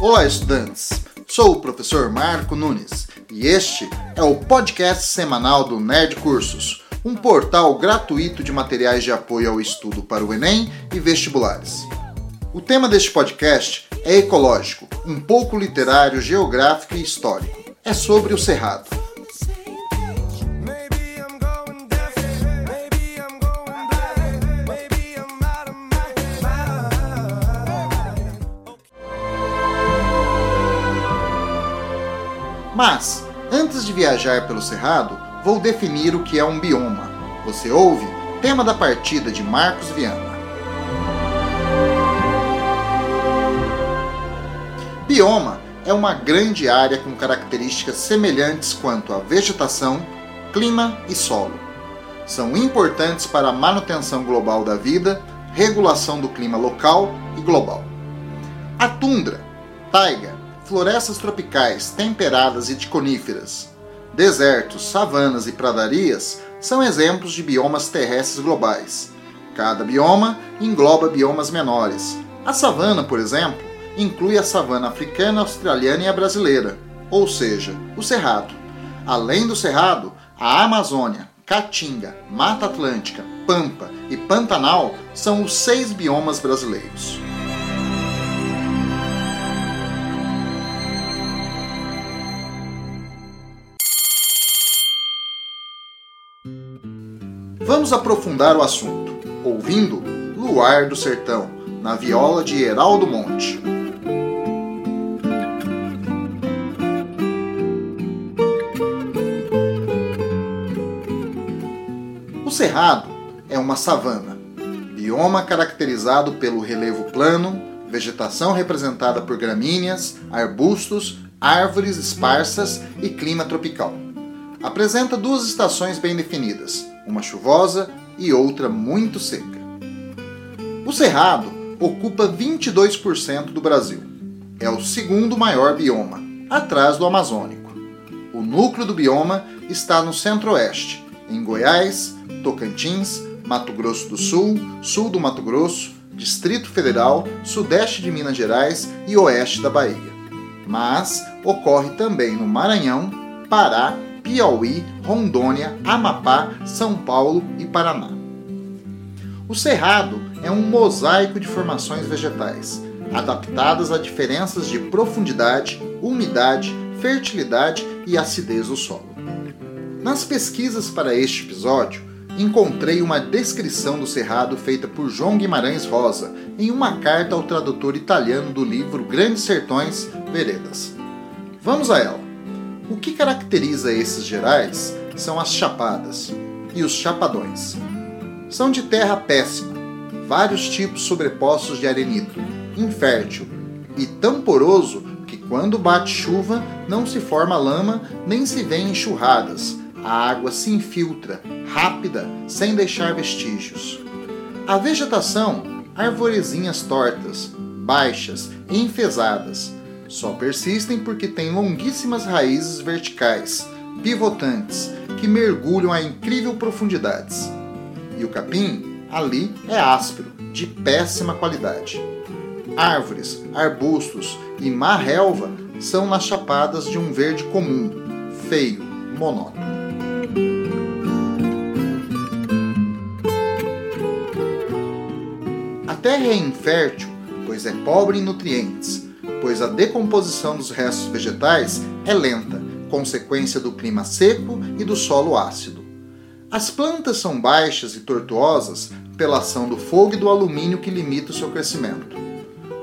Olá, estudantes! Sou o professor Marco Nunes e este é o podcast semanal do Nerd Cursos, um portal gratuito de materiais de apoio ao estudo para o Enem e vestibulares. O tema deste podcast é ecológico, um pouco literário, geográfico e histórico. É sobre o Cerrado. Mas, antes de viajar pelo Cerrado, vou definir o que é um bioma. Você ouve? Tema da partida de Marcos Viana. Bioma é uma grande área com características semelhantes quanto à vegetação, clima e solo. São importantes para a manutenção global da vida, regulação do clima local e global. A tundra, taiga, florestas tropicais temperadas e de coníferas, desertos, savanas e pradarias são exemplos de biomas terrestres globais. Cada bioma engloba biomas menores. A savana, por exemplo, inclui a savana africana, australiana e a brasileira, ou seja, o cerrado. Além do cerrado, a Amazônia, Caatinga, Mata Atlântica, Pampa e Pantanal são os seis biomas brasileiros. Vamos aprofundar o assunto, ouvindo Luar do Sertão, na viola de Heraldo Monte. O Cerrado é uma savana, bioma caracterizado pelo relevo plano, vegetação representada por gramíneas, arbustos, árvores esparsas e clima tropical. Apresenta duas estações bem definidas, uma chuvosa e outra muito seca. O Cerrado ocupa 22% do Brasil. É o segundo maior bioma, atrás do Amazônico. O núcleo do bioma está no centro-oeste, em Goiás, Tocantins, Mato Grosso do Sul, sul do Mato Grosso, Distrito Federal, sudeste de Minas Gerais e oeste da Bahia. Mas ocorre também no Maranhão, Pará Piauí, Rondônia, Amapá, São Paulo e Paraná. O cerrado é um mosaico de formações vegetais, adaptadas a diferenças de profundidade, umidade, fertilidade e acidez do solo. Nas pesquisas para este episódio, encontrei uma descrição do cerrado feita por João Guimarães Rosa em uma carta ao tradutor italiano do livro Grandes Sertões Veredas. Vamos a ela. O que caracteriza esses gerais são as chapadas e os chapadões. São de terra péssima, vários tipos sobrepostos de arenito, infértil e tão poroso que quando bate chuva não se forma lama nem se vê enxurradas. A água se infiltra, rápida, sem deixar vestígios. A vegetação, arvorezinhas tortas, baixas, enfesadas, só persistem porque têm longuíssimas raízes verticais, pivotantes, que mergulham a incrível profundidades. E o capim, ali, é áspero, de péssima qualidade. Árvores, arbustos e má relva são nas chapadas de um verde comum, feio, monótono. A terra é infértil, pois é pobre em nutrientes, pois a decomposição dos restos vegetais é lenta, consequência do clima seco e do solo ácido. As plantas são baixas e tortuosas pela ação do fogo e do alumínio que limita o seu crescimento.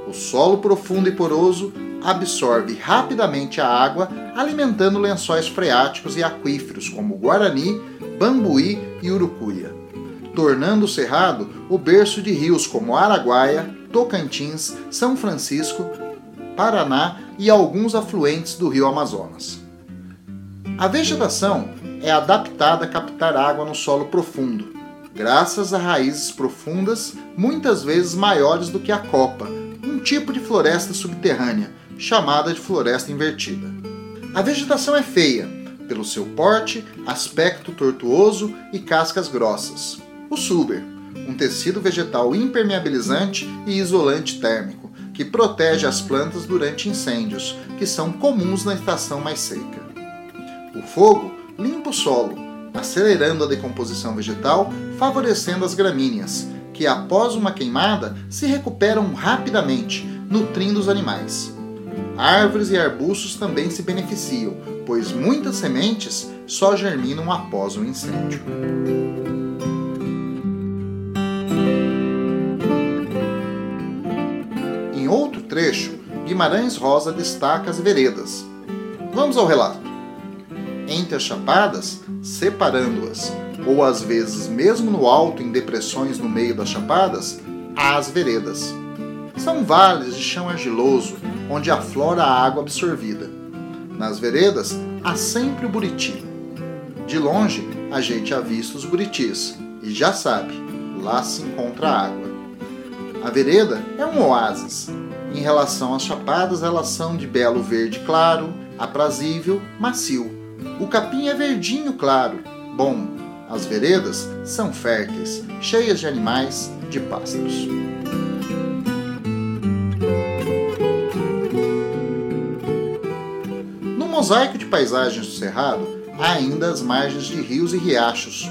O solo profundo e poroso absorve rapidamente a água, alimentando lençóis freáticos e aquíferos como Guarani, Bambuí e Urucuia, tornando o cerrado o berço de rios como Araguaia, Tocantins, São Francisco, Paraná e alguns afluentes do rio Amazonas. A vegetação é adaptada a captar água no solo profundo, graças a raízes profundas, muitas vezes maiores do que a copa, um tipo de floresta subterrânea, chamada de floresta invertida. A vegetação é feia, pelo seu porte, aspecto tortuoso e cascas grossas. O suber, um tecido vegetal impermeabilizante e isolante térmico, que protege as plantas durante incêndios, que são comuns na estação mais seca. O fogo limpa o solo, acelerando a decomposição vegetal, favorecendo as gramíneas, que após uma queimada se recuperam rapidamente, nutrindo os animais. Árvores e arbustos também se beneficiam, pois muitas sementes só germinam após o incêndio. Guimarães Rosa destaca as veredas. Vamos ao relato. Entre as chapadas, separando-as, ou às vezes mesmo no alto em depressões no meio das chapadas, há as veredas. São vales de chão argiloso, onde aflora a água absorvida. Nas veredas há sempre o buriti. De longe, a gente avista os buritis e já sabe, lá se encontra água. A vereda é um oásis. Em relação às chapadas, elas são de belo verde claro, aprazível, macio. O capim é verdinho claro, bom. As veredas são férteis, cheias de animais, de pássaros. No mosaico de paisagens do Cerrado, há ainda as margens de rios e riachos,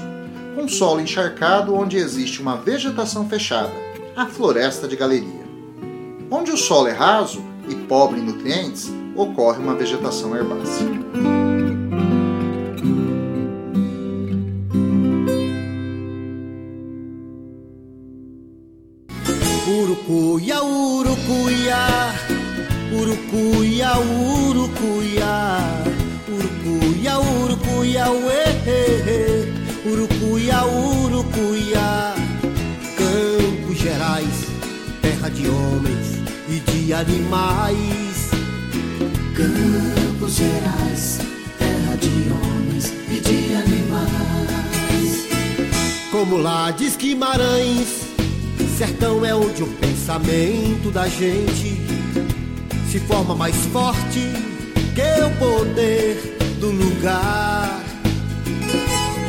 com solo encharcado onde existe uma vegetação fechada, a floresta de galeria. Onde o solo é raso e pobre em nutrientes, ocorre uma vegetação herbácea. Urucuia, urucuia, urucuia, urucuia, animais. Campos Gerais, terra de homens e de animais. Como lá diz Guimarães, sertão é onde o pensamento da gente se forma mais forte que o poder do lugar.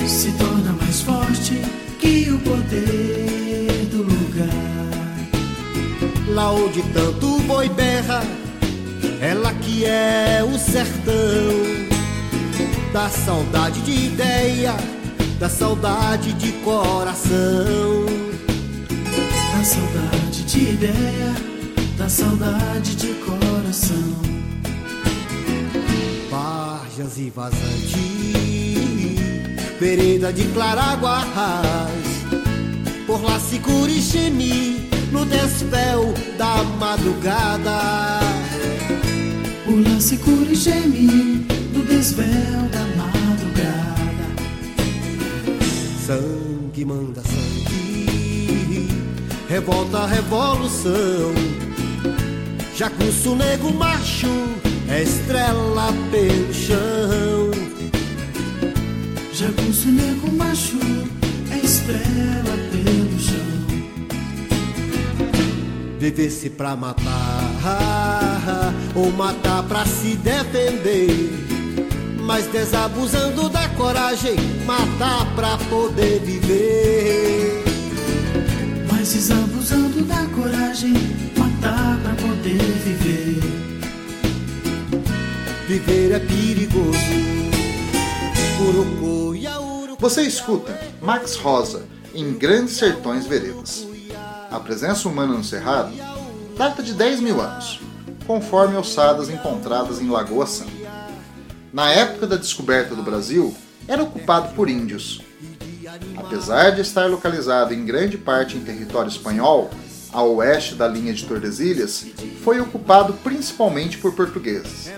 Se torna mais forte que o poder Lá onde tanto boi berra, ela que é o sertão. Da saudade de ideia, da saudade de coração. Da saudade de ideia, da saudade de coração. Varjas e vazante, vereda de Claraguás. Por lá se Curixemi, no despel da madrugada. O cura e geme do desvéu da madrugada. Sangue manda sangue, revolta revolução. Jagunço nego macho, é estrela pelo chão. Jagunço nego macho, é estrela pelo. Viver-se pra matar, ou matar pra se defender. Mas desabusando da coragem, matar pra poder viver. Mas desabusando da coragem, matar pra poder viver. Viver é perigoso. Você escuta Max Rosa em Grandes Sertões Veredas. A presença humana no Cerrado data de 10 mil anos, conforme ossadas encontradas em Lagoa Santa. Na época da descoberta do Brasil, era ocupado por índios. Apesar de estar localizado em grande parte em território espanhol, a oeste da linha de Tordesilhas, foi ocupado principalmente por portugueses.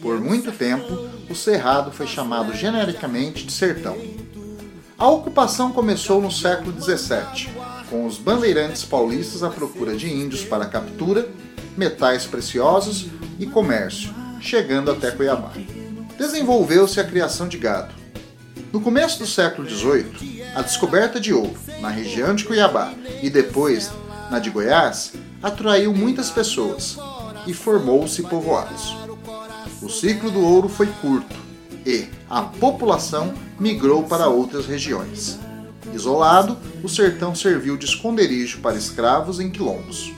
Por muito tempo, o Cerrado foi chamado genericamente de Sertão. A ocupação começou no século XVII, com os bandeirantes paulistas à procura de índios para captura, metais preciosos e comércio, chegando até Cuiabá. Desenvolveu-se a criação de gado. No começo do século XVIII, a descoberta de ouro na região de Cuiabá e depois na de Goiás atraiu muitas pessoas e formou-se povoados. O ciclo do ouro foi curto e a população migrou para outras regiões. Isolado, o sertão serviu de esconderijo para escravos em quilombos.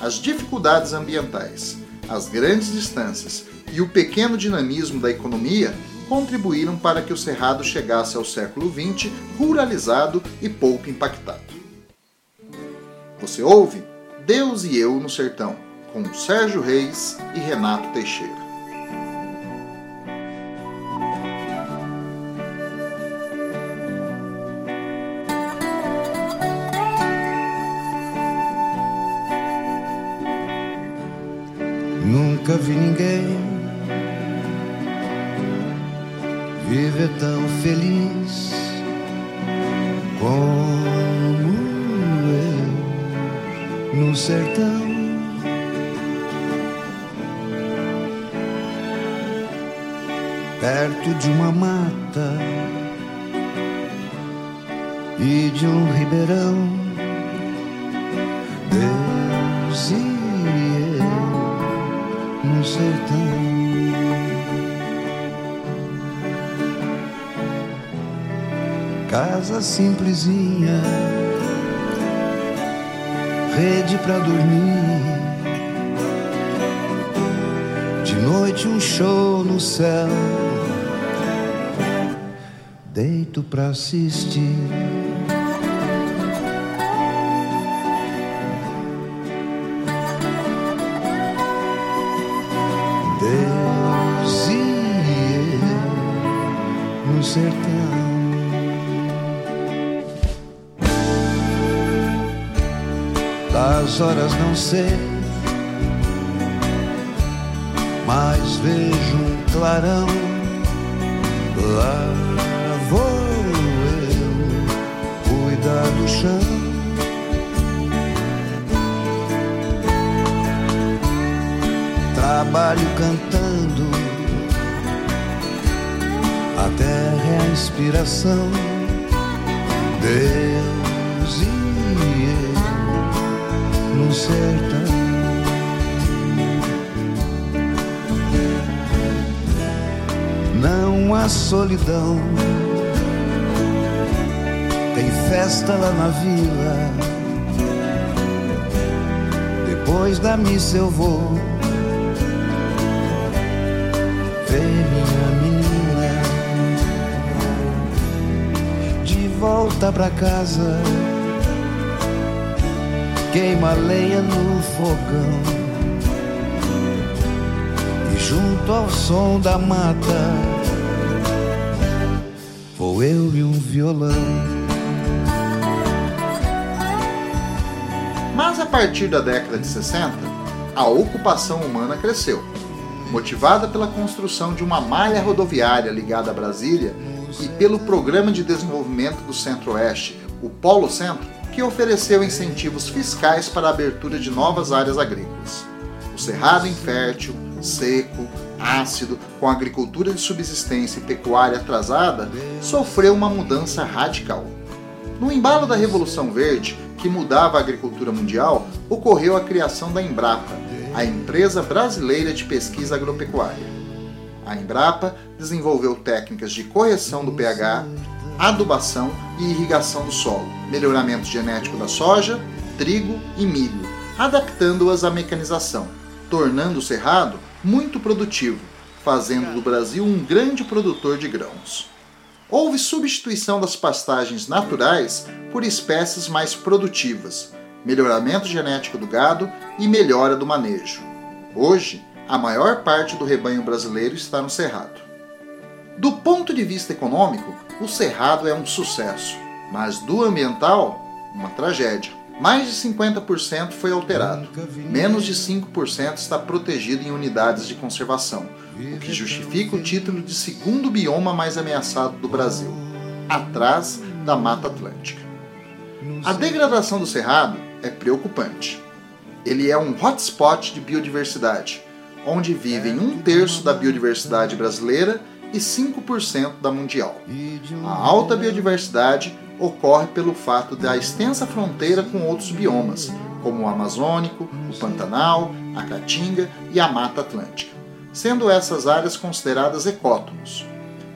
As dificuldades ambientais, as grandes distâncias e o pequeno dinamismo da economia contribuíram para que o Cerrado chegasse ao século XX ruralizado e pouco impactado. Você ouve Deus e Eu no Sertão, com Sérgio Reis e Renato Teixeira. Nunca vi ninguém viver tão feliz como eu no sertão. Perto de uma mata e de um ribeirão. Sertão. Casa simplesinha, rede pra dormir. De noite um show no céu, deito pra assistir. Horas não sei, mas vejo um clarão. Lá vou eu cuidar do chão. trabalho cantando. A terra é a inspiração. Deus sertão. Não há solidão. Tem festa lá na vila. Depois da missa eu vou ver minha menina de volta pra casa. Queima lenha no fogão e junto ao som da mata vou eu e um violão. Mas a partir da década de 60, a ocupação humana cresceu motivada pela construção de uma malha rodoviária ligada a Brasília e pelo Programa de Desenvolvimento do Centro-Oeste, o Polo Centro, que ofereceu incentivos fiscais para a abertura de novas áreas agrícolas. O cerrado infértil, seco, ácido, com agricultura de subsistência e pecuária atrasada, sofreu uma mudança radical. No embalo da Revolução Verde, que mudava a agricultura mundial, ocorreu a criação da Embrapa, a Empresa Brasileira de Pesquisa Agropecuária. A Embrapa desenvolveu técnicas de correção do pH, adubação e irrigação do solo, melhoramento genético da soja, trigo e milho, adaptando-as à mecanização, tornando o cerrado muito produtivo, fazendo do Brasil um grande produtor de grãos. Houve substituição das pastagens naturais por espécies mais produtivas, melhoramento genético do gado e melhora do manejo. Hoje, a maior parte do rebanho brasileiro está no cerrado. Do ponto de vista econômico, o cerrado é um sucesso, mas do ambiental, uma tragédia. Mais de 50% foi alterado, menos de 5% está protegido em unidades de conservação, o que justifica o título de segundo bioma mais ameaçado do Brasil, atrás da Mata Atlântica. A degradação do cerrado é preocupante. Ele é um hotspot de biodiversidade, onde vivem um terço da biodiversidade brasileira e 5% da mundial. A alta biodiversidade ocorre pelo fato da extensa fronteira com outros biomas, como o Amazônico, o Pantanal, a Caatinga e a Mata Atlântica, sendo essas áreas consideradas ecótonos.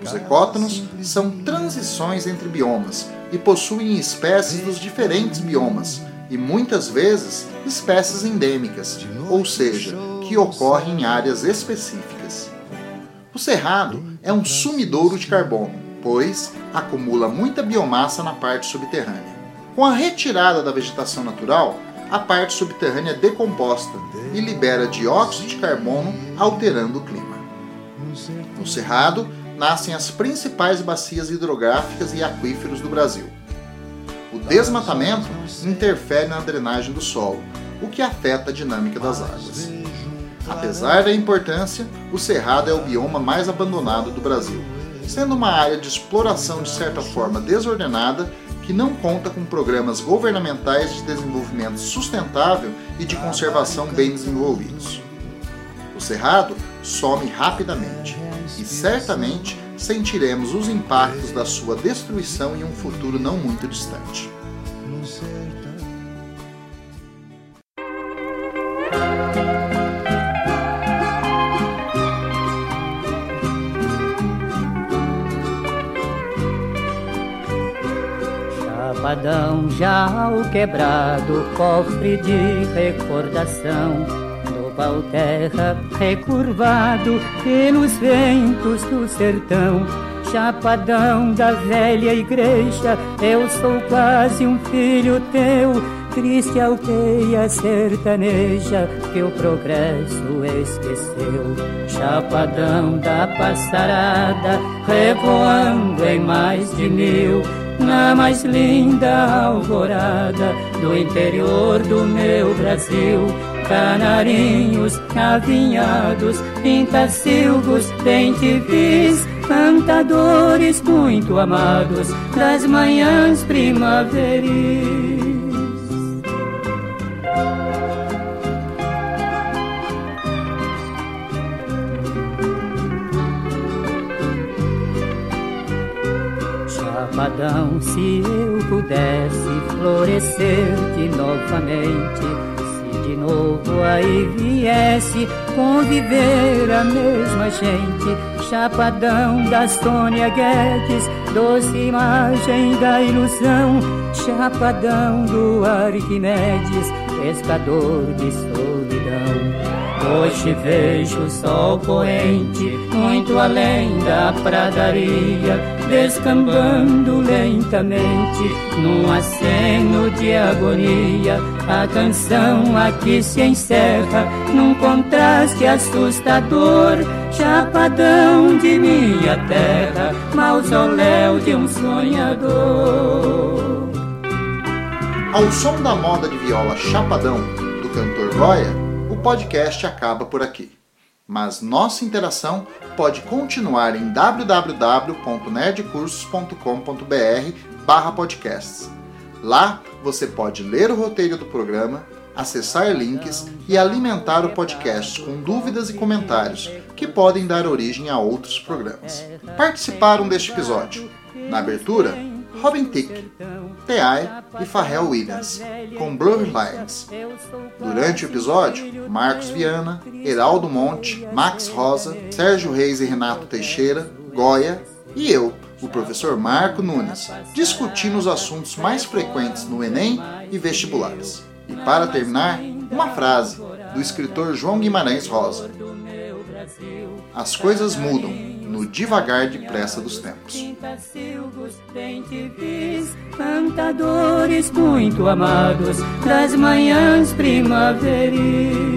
Os ecótonos são transições entre biomas e possuem espécies dos diferentes biomas e muitas vezes espécies endêmicas, ou seja, que ocorrem em áreas específicas. O cerrado é um sumidouro de carbono, pois acumula muita biomassa na parte subterrânea. Com a retirada da vegetação natural, a parte subterrânea é decomposta e libera dióxido de carbono, alterando o clima. No Cerrado, nascem as principais bacias hidrográficas e aquíferos do Brasil. O desmatamento interfere na drenagem do solo, o que afeta a dinâmica das águas. Apesar da importância, o Cerrado é o bioma mais abandonado do Brasil, sendo uma área de exploração de certa forma desordenada que não conta com programas governamentais de desenvolvimento sustentável e de conservação bem desenvolvidos. O cerrado some rapidamente e certamente sentiremos os impactos da sua destruição em um futuro não muito distante. Chapadão já ao quebrado, cofre de recordação do pau terra recurvado pelos ventos do sertão. Chapadão da velha igreja, eu sou quase um filho teu, triste aldeia sertaneja que o progresso esqueceu. Chapadão da passarada, revoando em mais de mil na mais linda alvorada do interior do meu Brasil. Canarinhos, avinhados, pintacilgos, bem-te-vis, cantadores muito amados das manhãs primaveris. Chapadão, se eu pudesse florescer-te novamente, se de novo aí viesse conviver a mesma gente, Chapadão da Sônia Guedes, doce imagem da ilusão, Chapadão do Arquimedes, pescador de solidão. Hoje vejo o sol poente, muito além da pradaria, descambando lentamente, num aceno de agonia. A canção aqui se encerra, num contraste assustador, chapadão de minha terra, mausoléu de um sonhador. Ao som da moda de viola Chapadão, do cantor Goya, o podcast acaba por aqui. Mas nossa interação pode continuar em www.nerdcursos.com.br podcasts. Lá você pode ler o roteiro do programa, acessar links e alimentar o podcast com dúvidas e comentários que podem dar origem a outros programas. Participaram deste episódio. Na abertura, Robin Thicke, T.I. e Pharrell Williams, com Blur Lines. Durante o episódio, Marcos Viana, Heraldo Monte, Max Rosa, Sérgio Reis e Renato Teixeira, Goya e eu, o professor Marco Nunes, discutindo os assuntos mais frequentes no Enem e vestibulares. E para terminar, uma frase do escritor João Guimarães Rosa: As coisas mudam devagar depressa dos tempos. Cantadores muito amados das manhãs primaveris.